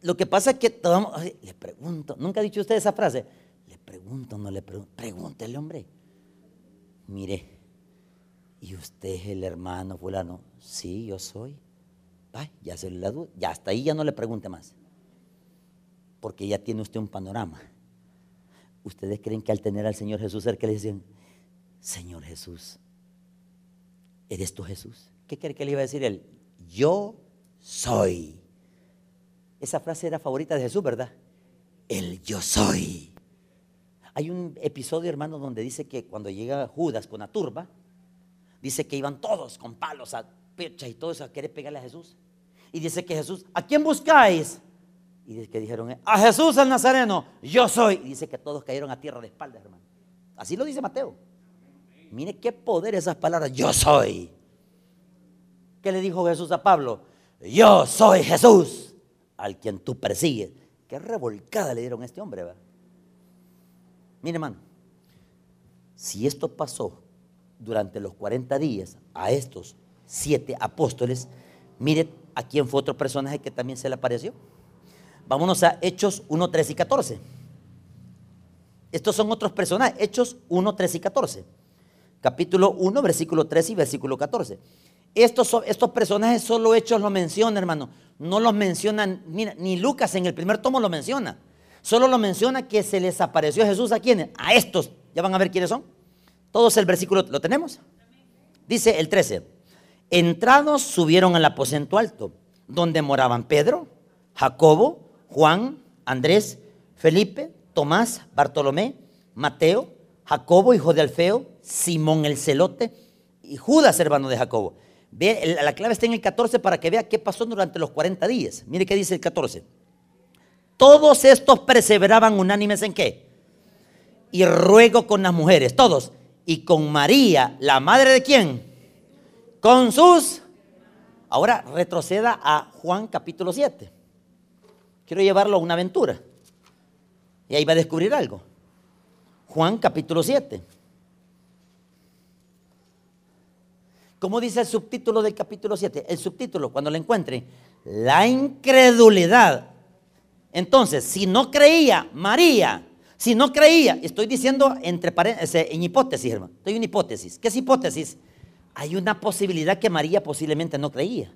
Lo que pasa es que todos, le pregunto, ¿nunca ha dicho usted esa frase? Le pregunto, no le pregunto. Pregúntele, hombre. Mire, ¿y usted es el hermano fulano? Sí, yo soy. Ay, ya se le duda. Ya hasta ahí ya no le pregunte más. Porque ya tiene usted un panorama. ¿Ustedes creen que al tener al Señor Jesús cerca le dicen, Señor Jesús, ¿eres tú Jesús? ¿Qué quiere que le iba a decir él? Yo soy. Esa frase era favorita de Jesús, ¿verdad? El yo soy. hay un episodio, hermano, donde dice que cuando llega Judas con la turba, dice que iban todos con palos a pecha y todo eso a querer pegarle a Jesús. Y dice que Jesús, ¿a quién buscáis? Y dice que dijeron, a Jesús el Nazareno, yo soy. Y dice que todos cayeron a tierra de espaldas, hermano. Así lo dice Mateo. Mire qué poder esas palabras, yo soy. ¿Qué le dijo Jesús a Pablo? Yo soy Jesús, al quien tú persigues. Qué revolcada le dieron a este hombre, ¿verdad? Mire, hermano, si esto pasó durante los 40 días a estos siete apóstoles, mire a quién fue otro personaje que también se le apareció. Vámonos a Hechos 1, 3 y 14. Estos son otros personajes, Hechos 1, 3 y 14. Capítulo 1, versículo 3 y versículo 14. Estos, estos personajes solo Hechos lo mencionan, hermano. No los mencionan, mira, ni Lucas en el primer tomo lo menciona. Solo lo menciona que se les apareció Jesús a quienes, a estos. Ya van a ver quiénes son. Todos el versículo lo tenemos. Dice el 13. Entrados subieron al aposento alto, donde moraban Pedro, Jacobo, Juan, Andrés, Felipe, Tomás, Bartolomé, Mateo, Jacobo, hijo de Alfeo, Simón el celote y Judas, hermano de Jacobo. Ve, la clave está en el 14 para que vea qué pasó durante los 40 días. Mire qué dice el 14. Todos estos perseveraban unánimes en qué? Y ruego con las mujeres, todos. Y con María, la madre de quién? Con sus. Ahora retroceda a Juan capítulo 7. Quiero llevarlo a una aventura. Y ahí va a descubrir algo. Juan capítulo 7. ¿Cómo dice el subtítulo del capítulo 7? El subtítulo, cuando lo encuentre, la incredulidad entonces, si no creía María, si no creía, estoy diciendo entre en hipótesis, hermano, estoy en hipótesis. ¿Qué es hipótesis? Hay una posibilidad que María posiblemente no creía.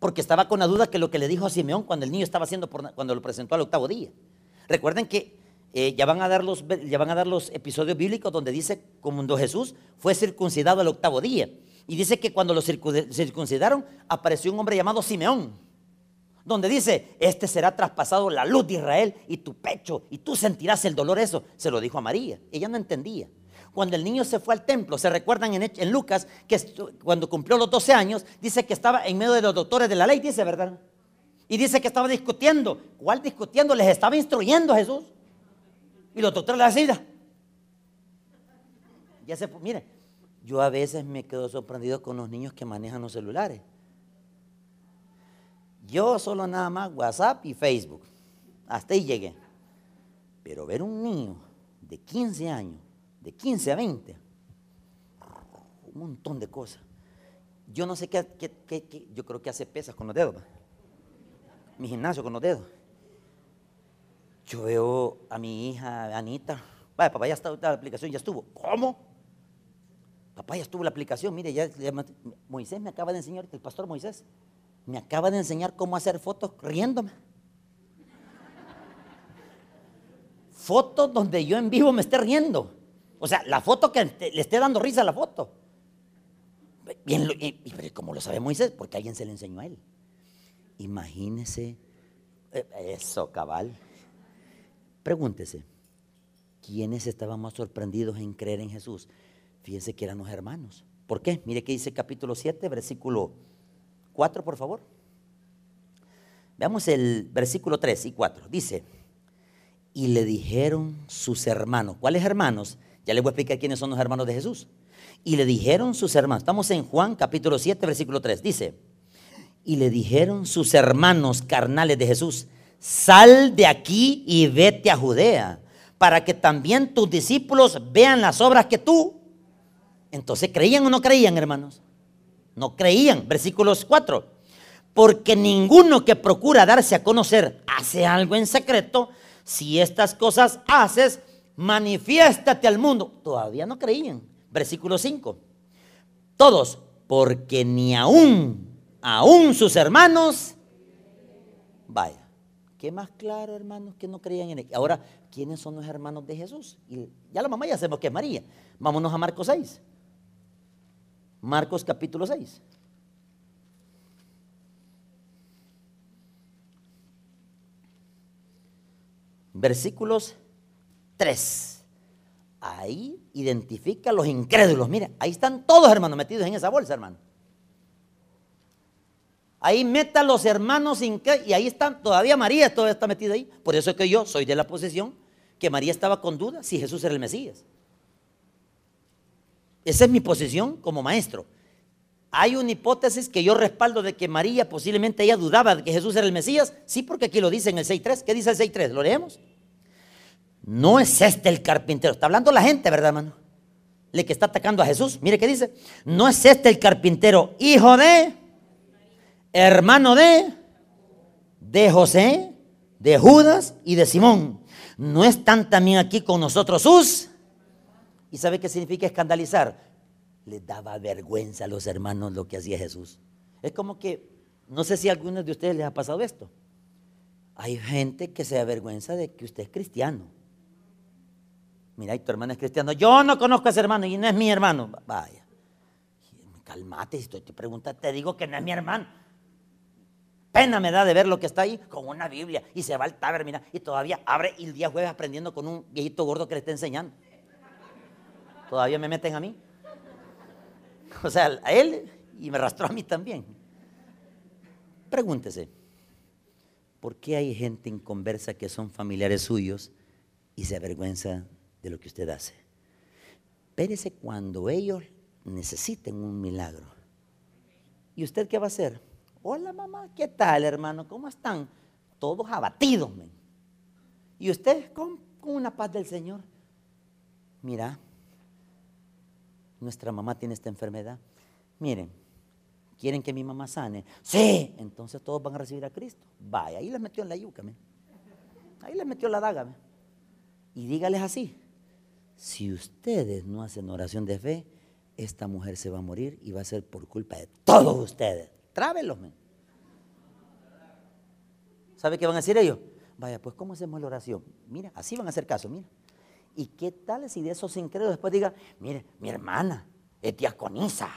Porque estaba con la duda que lo que le dijo a Simeón cuando el niño estaba haciendo, cuando lo presentó al octavo día. Recuerden que eh, ya, van a dar los, ya van a dar los episodios bíblicos donde dice cuando Jesús fue circuncidado al octavo día. Y dice que cuando lo circuncidaron apareció un hombre llamado Simeón donde dice, este será traspasado la luz de Israel y tu pecho, y tú sentirás el dolor eso. Se lo dijo a María. Ella no entendía. Cuando el niño se fue al templo, se recuerdan en, Lucas que cuando cumplió los 12 años, dice que estaba en medio de los doctores de la ley, dice, ¿verdad? Y dice que estaba discutiendo. ¿Cuál discutiendo? Les estaba instruyendo a Jesús. Y los doctores le decían, ya se, mire, yo a veces me quedo sorprendido con los niños que manejan los celulares. Yo solo nada más WhatsApp y Facebook. Hasta ahí llegué. Pero ver un niño de 15 años, de 15 a 20, un montón de cosas. Yo no sé qué, yo creo que hace pesas con los dedos. Mi gimnasio con los dedos. Yo veo a mi hija Anita. Vaya, papá, ya está la aplicación, ya estuvo. ¿Cómo? Papá, ya estuvo la aplicación. Mire, ya, Moisés me acaba de enseñar, el pastor Moisés me acaba de enseñar cómo hacer fotos riéndome. Fotos donde yo en vivo me esté riendo. O sea, la foto que le esté dando risa a la foto. Bien, y, pero ¿cómo lo sabe Moisés? Porque alguien se le enseñó a él. Imagínese eh, eso, cabal. Pregúntese, ¿quiénes estaban más sorprendidos en creer en Jesús? Fíjense que eran los hermanos. ¿Por qué? Mire que dice capítulo 7, versículo 4, por favor. Veamos el versículo 3 y 4. Dice, y le dijeron sus hermanos. ¿Cuáles hermanos? Ya les voy a explicar quiénes son los hermanos de Jesús. Y le dijeron sus hermanos. Estamos en Juan capítulo 7, versículo 3. Dice, y le dijeron sus hermanos carnales de Jesús, sal de aquí y vete a Judea, para que también tus discípulos vean las obras que tú. Entonces, ¿creían o no creían, hermanos? No creían. Versículos 4. Porque ninguno que procura darse a conocer hace algo en secreto. Si estas cosas haces, manifiéstate al mundo. Todavía no creían. Versículo 5. Todos, porque ni aún, aún sus hermanos, vaya. ¿Qué más claro, hermanos, que no creían en él? Ahora, ¿quiénes son los hermanos de Jesús? Y ya la mamá ya sabemos que es María. Vámonos a Marcos 6. Marcos capítulo 6. Versículos 3. Ahí identifica a los incrédulos. Mire, ahí están todos hermanos metidos en esa bolsa, hermano. Ahí meta a los hermanos incrédulos. Y ahí están, todavía María todavía está metida ahí. Por eso es que yo soy de la posición que María estaba con duda si Jesús era el Mesías. Esa es mi posición como maestro. Hay una hipótesis que yo respaldo de que María posiblemente ella dudaba de que Jesús era el Mesías. Sí, porque aquí lo dice en el 6.3. ¿Qué dice el 6.3? ¿Lo leemos? No es este el carpintero. Está hablando la gente, ¿verdad, hermano? Le que está atacando a Jesús. Mire qué dice. No es este el carpintero, hijo de, hermano de, de José, de Judas y de Simón. No están también aquí con nosotros sus. ¿Y sabe qué significa escandalizar? les daba vergüenza a los hermanos lo que hacía Jesús. Es como que, no sé si a algunos de ustedes les ha pasado esto. Hay gente que se avergüenza de que usted es cristiano. Mira, y tu hermano es cristiano. Yo no conozco a ese hermano y no es mi hermano. Vaya. Calmate, estoy te pregunta, te digo que no es mi hermano. Pena me da de ver lo que está ahí con una Biblia y se va al taber, mira, y todavía abre el día jueves aprendiendo con un viejito gordo que le está enseñando. Todavía me meten a mí. O sea, a él y me arrastró a mí también. Pregúntese, ¿por qué hay gente inconversa que son familiares suyos y se avergüenza de lo que usted hace? Espérese cuando ellos necesiten un milagro. ¿Y usted qué va a hacer? Hola mamá, ¿qué tal hermano? ¿Cómo están? Todos abatidos. ¿Y usted con, con una paz del Señor? Mira, nuestra mamá tiene esta enfermedad. Miren, ¿quieren que mi mamá sane? Sí, entonces todos van a recibir a Cristo. Vaya, ahí les metió en la yuca, ahí les metió la daga. Y dígales así, si ustedes no hacen oración de fe, esta mujer se va a morir y va a ser por culpa de todos ustedes. Trávelos, men. ¿Sabe qué van a decir ellos? Vaya, pues ¿cómo hacemos la oración? Mira, así van a hacer caso, mira. ¿Y qué tal si de esos incrédulos después diga, mire, mi hermana es diaconisa?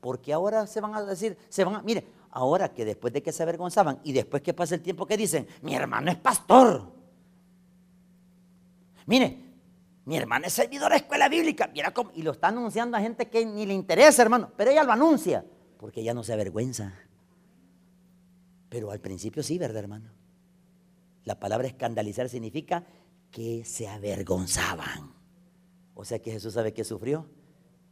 Porque ahora se van a decir, se van a, mire, ahora que después de que se avergonzaban y después que pasa el tiempo que dicen, mi hermano es pastor. Mire, mi hermana es servidora de escuela bíblica. Mira cómo, y lo está anunciando a gente que ni le interesa, hermano. Pero ella lo anuncia porque ella no se avergüenza. Pero al principio sí, ¿verdad, hermano? La palabra escandalizar significa que se avergonzaban. O sea que Jesús sabe que sufrió,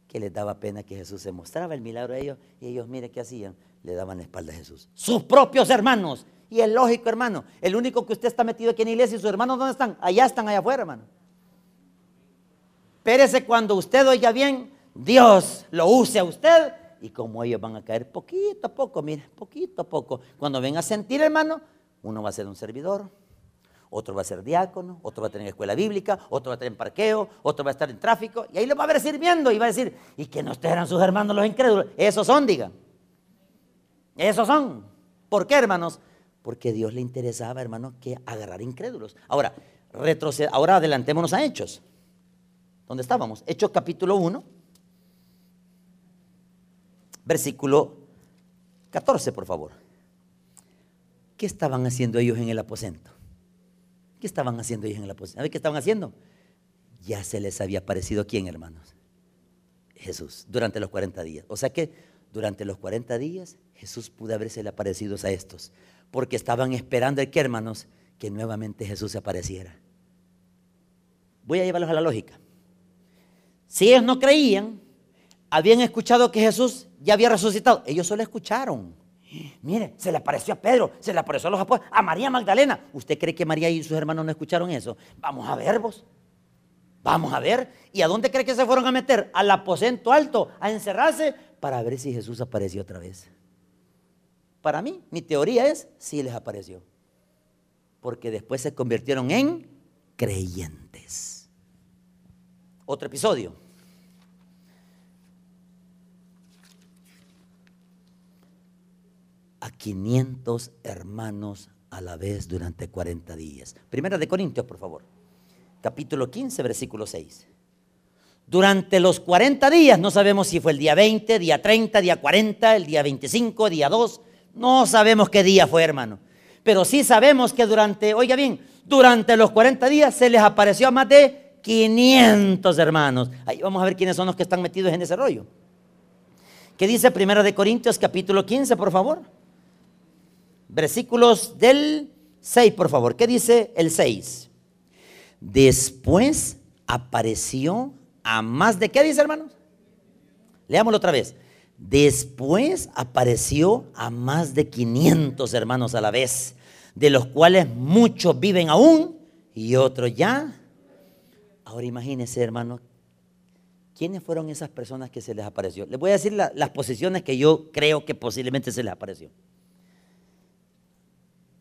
que les daba pena que Jesús se mostraba el milagro a ellos y ellos, mire qué hacían, le daban la espalda a Jesús. Sus propios hermanos. Y es lógico, hermano, el único que usted está metido aquí en la iglesia y sus hermanos, ¿dónde están? Allá están, allá afuera, hermano. Espérese cuando usted oiga bien, Dios lo use a usted y como ellos van a caer poquito a poco, mire, poquito a poco. Cuando venga a sentir, hermano, uno va a ser un servidor, otro va a ser diácono, otro va a tener escuela bíblica, otro va a tener parqueo, otro va a estar en tráfico, y ahí lo va a ver sirviendo y va a decir, y que no eran sus hermanos los incrédulos. Esos son, digan. Esos son. ¿Por qué, hermanos? Porque Dios le interesaba, hermanos, que agarrar incrédulos. Ahora, ahora adelantémonos a Hechos. ¿Dónde estábamos? Hechos capítulo 1, versículo 14, por favor. ¿Qué estaban haciendo ellos en el aposento? ¿Qué estaban haciendo ellos en la posición? ¿Sabe qué estaban haciendo? Ya se les había aparecido quién, hermanos? Jesús, durante los 40 días. O sea que durante los 40 días Jesús pudo haberse aparecido a estos, porque estaban esperando que, hermanos, que nuevamente Jesús se apareciera. Voy a llevarlos a la lógica. Si ellos no creían, habían escuchado que Jesús ya había resucitado. Ellos solo escucharon. Mire, se le apareció a Pedro, se le apareció a los apóstoles, a María Magdalena. ¿Usted cree que María y sus hermanos no escucharon eso? Vamos a ver vos. Vamos a ver. ¿Y a dónde cree que se fueron a meter? Al aposento alto, a encerrarse para ver si Jesús apareció otra vez. Para mí, mi teoría es, sí les apareció. Porque después se convirtieron en creyentes. Otro episodio. A 500 hermanos a la vez durante 40 días. Primera de Corintios, por favor. Capítulo 15, versículo 6. Durante los 40 días, no sabemos si fue el día 20, día 30, día 40, el día 25, día 2, no sabemos qué día fue, hermano. Pero sí sabemos que durante, oiga bien, durante los 40 días se les apareció a más de 500 hermanos. Ahí vamos a ver quiénes son los que están metidos en ese rollo. ¿Qué dice Primera de Corintios capítulo 15, por favor? Versículos del 6, por favor. ¿Qué dice el 6? Después apareció a más de qué dice, hermanos? Leámoslo otra vez. Después apareció a más de 500 hermanos a la vez, de los cuales muchos viven aún y otros ya. Ahora imagínense, hermanos, ¿quiénes fueron esas personas que se les apareció? Les voy a decir las posiciones que yo creo que posiblemente se les apareció.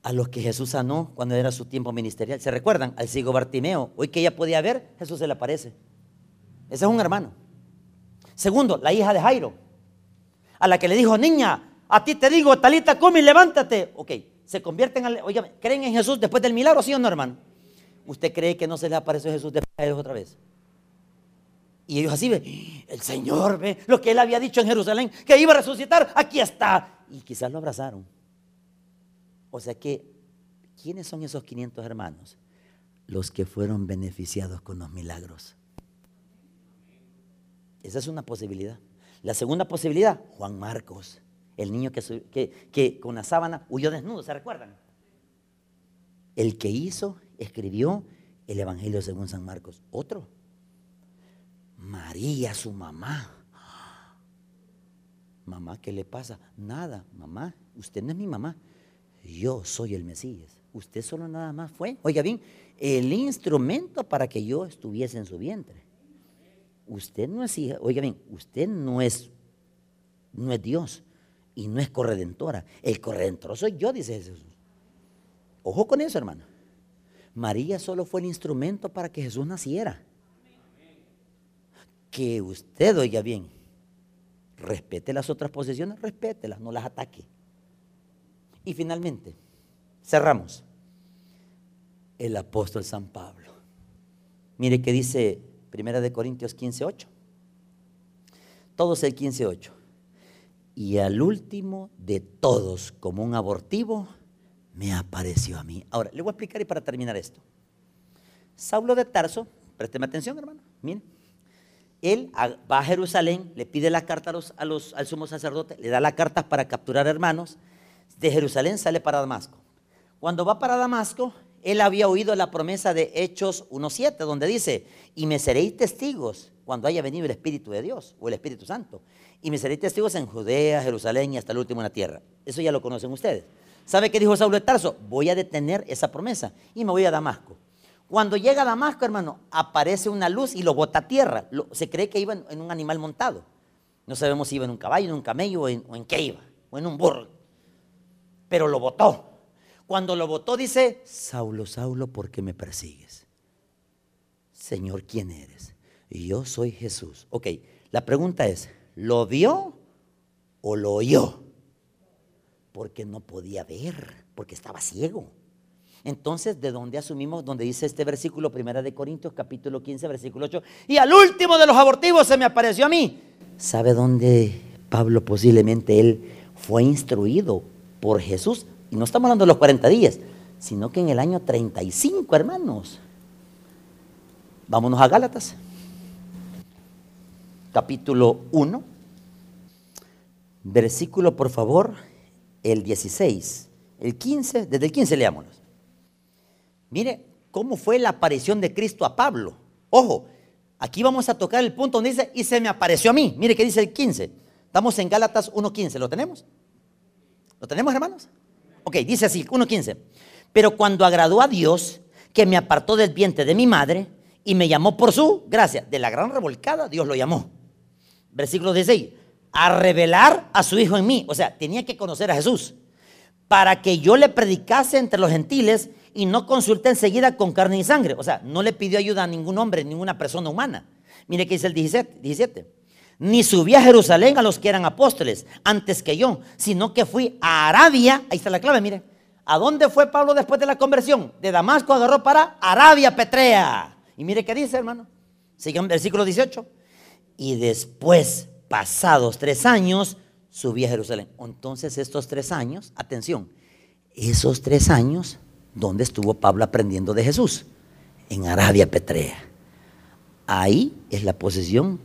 A los que Jesús sanó cuando era su tiempo ministerial. ¿Se recuerdan? Al ciego Bartimeo. Hoy que ella podía ver, Jesús se le aparece. Ese es un hermano. Segundo, la hija de Jairo, a la que le dijo, niña, a ti te digo, talita, come y levántate. Ok, se convierten, al, oiga, ¿creen en Jesús después del milagro, sí o no, hermano? ¿Usted cree que no se le apareció Jesús después de ellos otra vez? Y ellos así ve, el Señor ve lo que él había dicho en Jerusalén, que iba a resucitar, aquí está. Y quizás lo abrazaron. O sea que, ¿quiénes son esos 500 hermanos? Los que fueron beneficiados con los milagros. Esa es una posibilidad. La segunda posibilidad, Juan Marcos, el niño que, que, con la sábana huyó desnudo, ¿se recuerdan? El que hizo, escribió el Evangelio según San Marcos. Otro, María, su mamá. Mamá, ¿qué le pasa? Nada, mamá, usted no es mi mamá. Yo soy el Mesías. Usted solo nada más fue, oiga bien, el instrumento para que yo estuviese en su vientre usted no es hija, oiga bien, usted no es, no es Dios y no es corredentora. El corredentor soy yo, dice Jesús. Ojo con eso, hermano. María solo fue el instrumento para que Jesús naciera. Que usted, oiga bien, respete las otras posesiones, respételas, no las ataque. Y finalmente, cerramos. El apóstol San Pablo. Mire que dice Primera de Corintios 15.8. Todos el 15.8. Y al último de todos, como un abortivo, me apareció a mí. Ahora, le voy a explicar y para terminar esto. Saulo de Tarso, présteme atención, hermano, miren. Él va a Jerusalén, le pide la carta a los, al sumo sacerdote, le da la carta para capturar hermanos. De Jerusalén sale para Damasco. Cuando va para Damasco, él había oído la promesa de Hechos 1.7, donde dice, y me seréis testigos cuando haya venido el Espíritu de Dios o el Espíritu Santo. Y me seréis testigos en Judea, Jerusalén y hasta el último en la tierra. Eso ya lo conocen ustedes. ¿Sabe qué dijo Saulo de Tarso? Voy a detener esa promesa y me voy a Damasco. Cuando llega a Damasco, hermano, aparece una luz y lo bota a tierra. se cree que iba en, un animal montado. No sabemos si iba en un caballo, en un camello o en, o en qué iba, o en un burro. Pero lo botó. Cuando lo votó dice, Saulo, Saulo, ¿por qué me persigues? Señor, ¿quién eres? Yo soy Jesús. Ok, la pregunta es, ¿lo vio o lo oyó? Porque no podía ver, porque estaba ciego. Entonces, ¿de dónde asumimos? Donde dice este versículo, primera de Corintios, capítulo 15, versículo 8. Y al último de los abortivos se me apareció a mí. ¿Sabe dónde Pablo posiblemente él fue instruido por Jesús? Y no estamos hablando de los 40 días, sino que en el año 35, hermanos. Vámonos a Gálatas. Capítulo 1. Versículo, por favor, el 16. El 15, desde el 15 leámonos. Mire cómo fue la aparición de Cristo a Pablo. Ojo, aquí vamos a tocar el punto donde dice, y se me apareció a mí. Mire qué dice el 15. Estamos en Gálatas 1.15, ¿lo tenemos? ¿Lo tenemos, hermanos? Ok, dice así, 1.15. Pero cuando agradó a Dios, que me apartó del vientre de mi madre y me llamó por su gracia, de la gran revolcada, Dios lo llamó. Versículo 16. A revelar a su Hijo en mí. O sea, tenía que conocer a Jesús. Para que yo le predicase entre los gentiles y no consulte enseguida con carne y sangre. O sea, no le pidió ayuda a ningún hombre, ninguna persona humana. Mire que dice el 17. 17 ni subí a Jerusalén a los que eran apóstoles antes que yo, sino que fui a Arabia, ahí está la clave, mire. ¿A dónde fue Pablo después de la conversión? De Damasco agarró para Arabia Petrea. Y mire qué dice, hermano. Sigue en versículo 18. Y después, pasados tres años, subí a Jerusalén. Entonces estos tres años, atención, esos tres años ¿Dónde estuvo Pablo aprendiendo de Jesús? En Arabia Petrea. Ahí es la posición.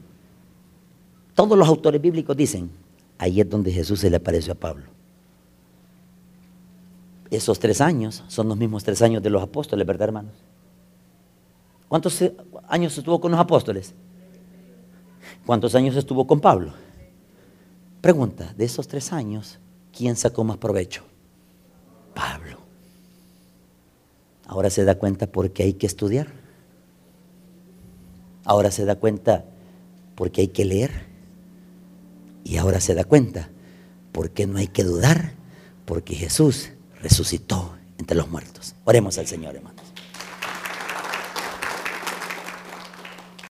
Todos los autores bíblicos dicen, ahí es donde Jesús se le apareció a Pablo. Esos tres años son los mismos tres años de los apóstoles, ¿verdad, hermanos? ¿Cuántos años estuvo con los apóstoles? ¿Cuántos años estuvo con Pablo? Pregunta, de esos tres años, ¿quién sacó más provecho? Pablo. Ahora se da cuenta por qué hay que estudiar. Ahora se da cuenta por qué hay que leer. Y ahora se da cuenta por qué no hay que dudar, porque Jesús resucitó entre los muertos. Oremos al Señor, hermano.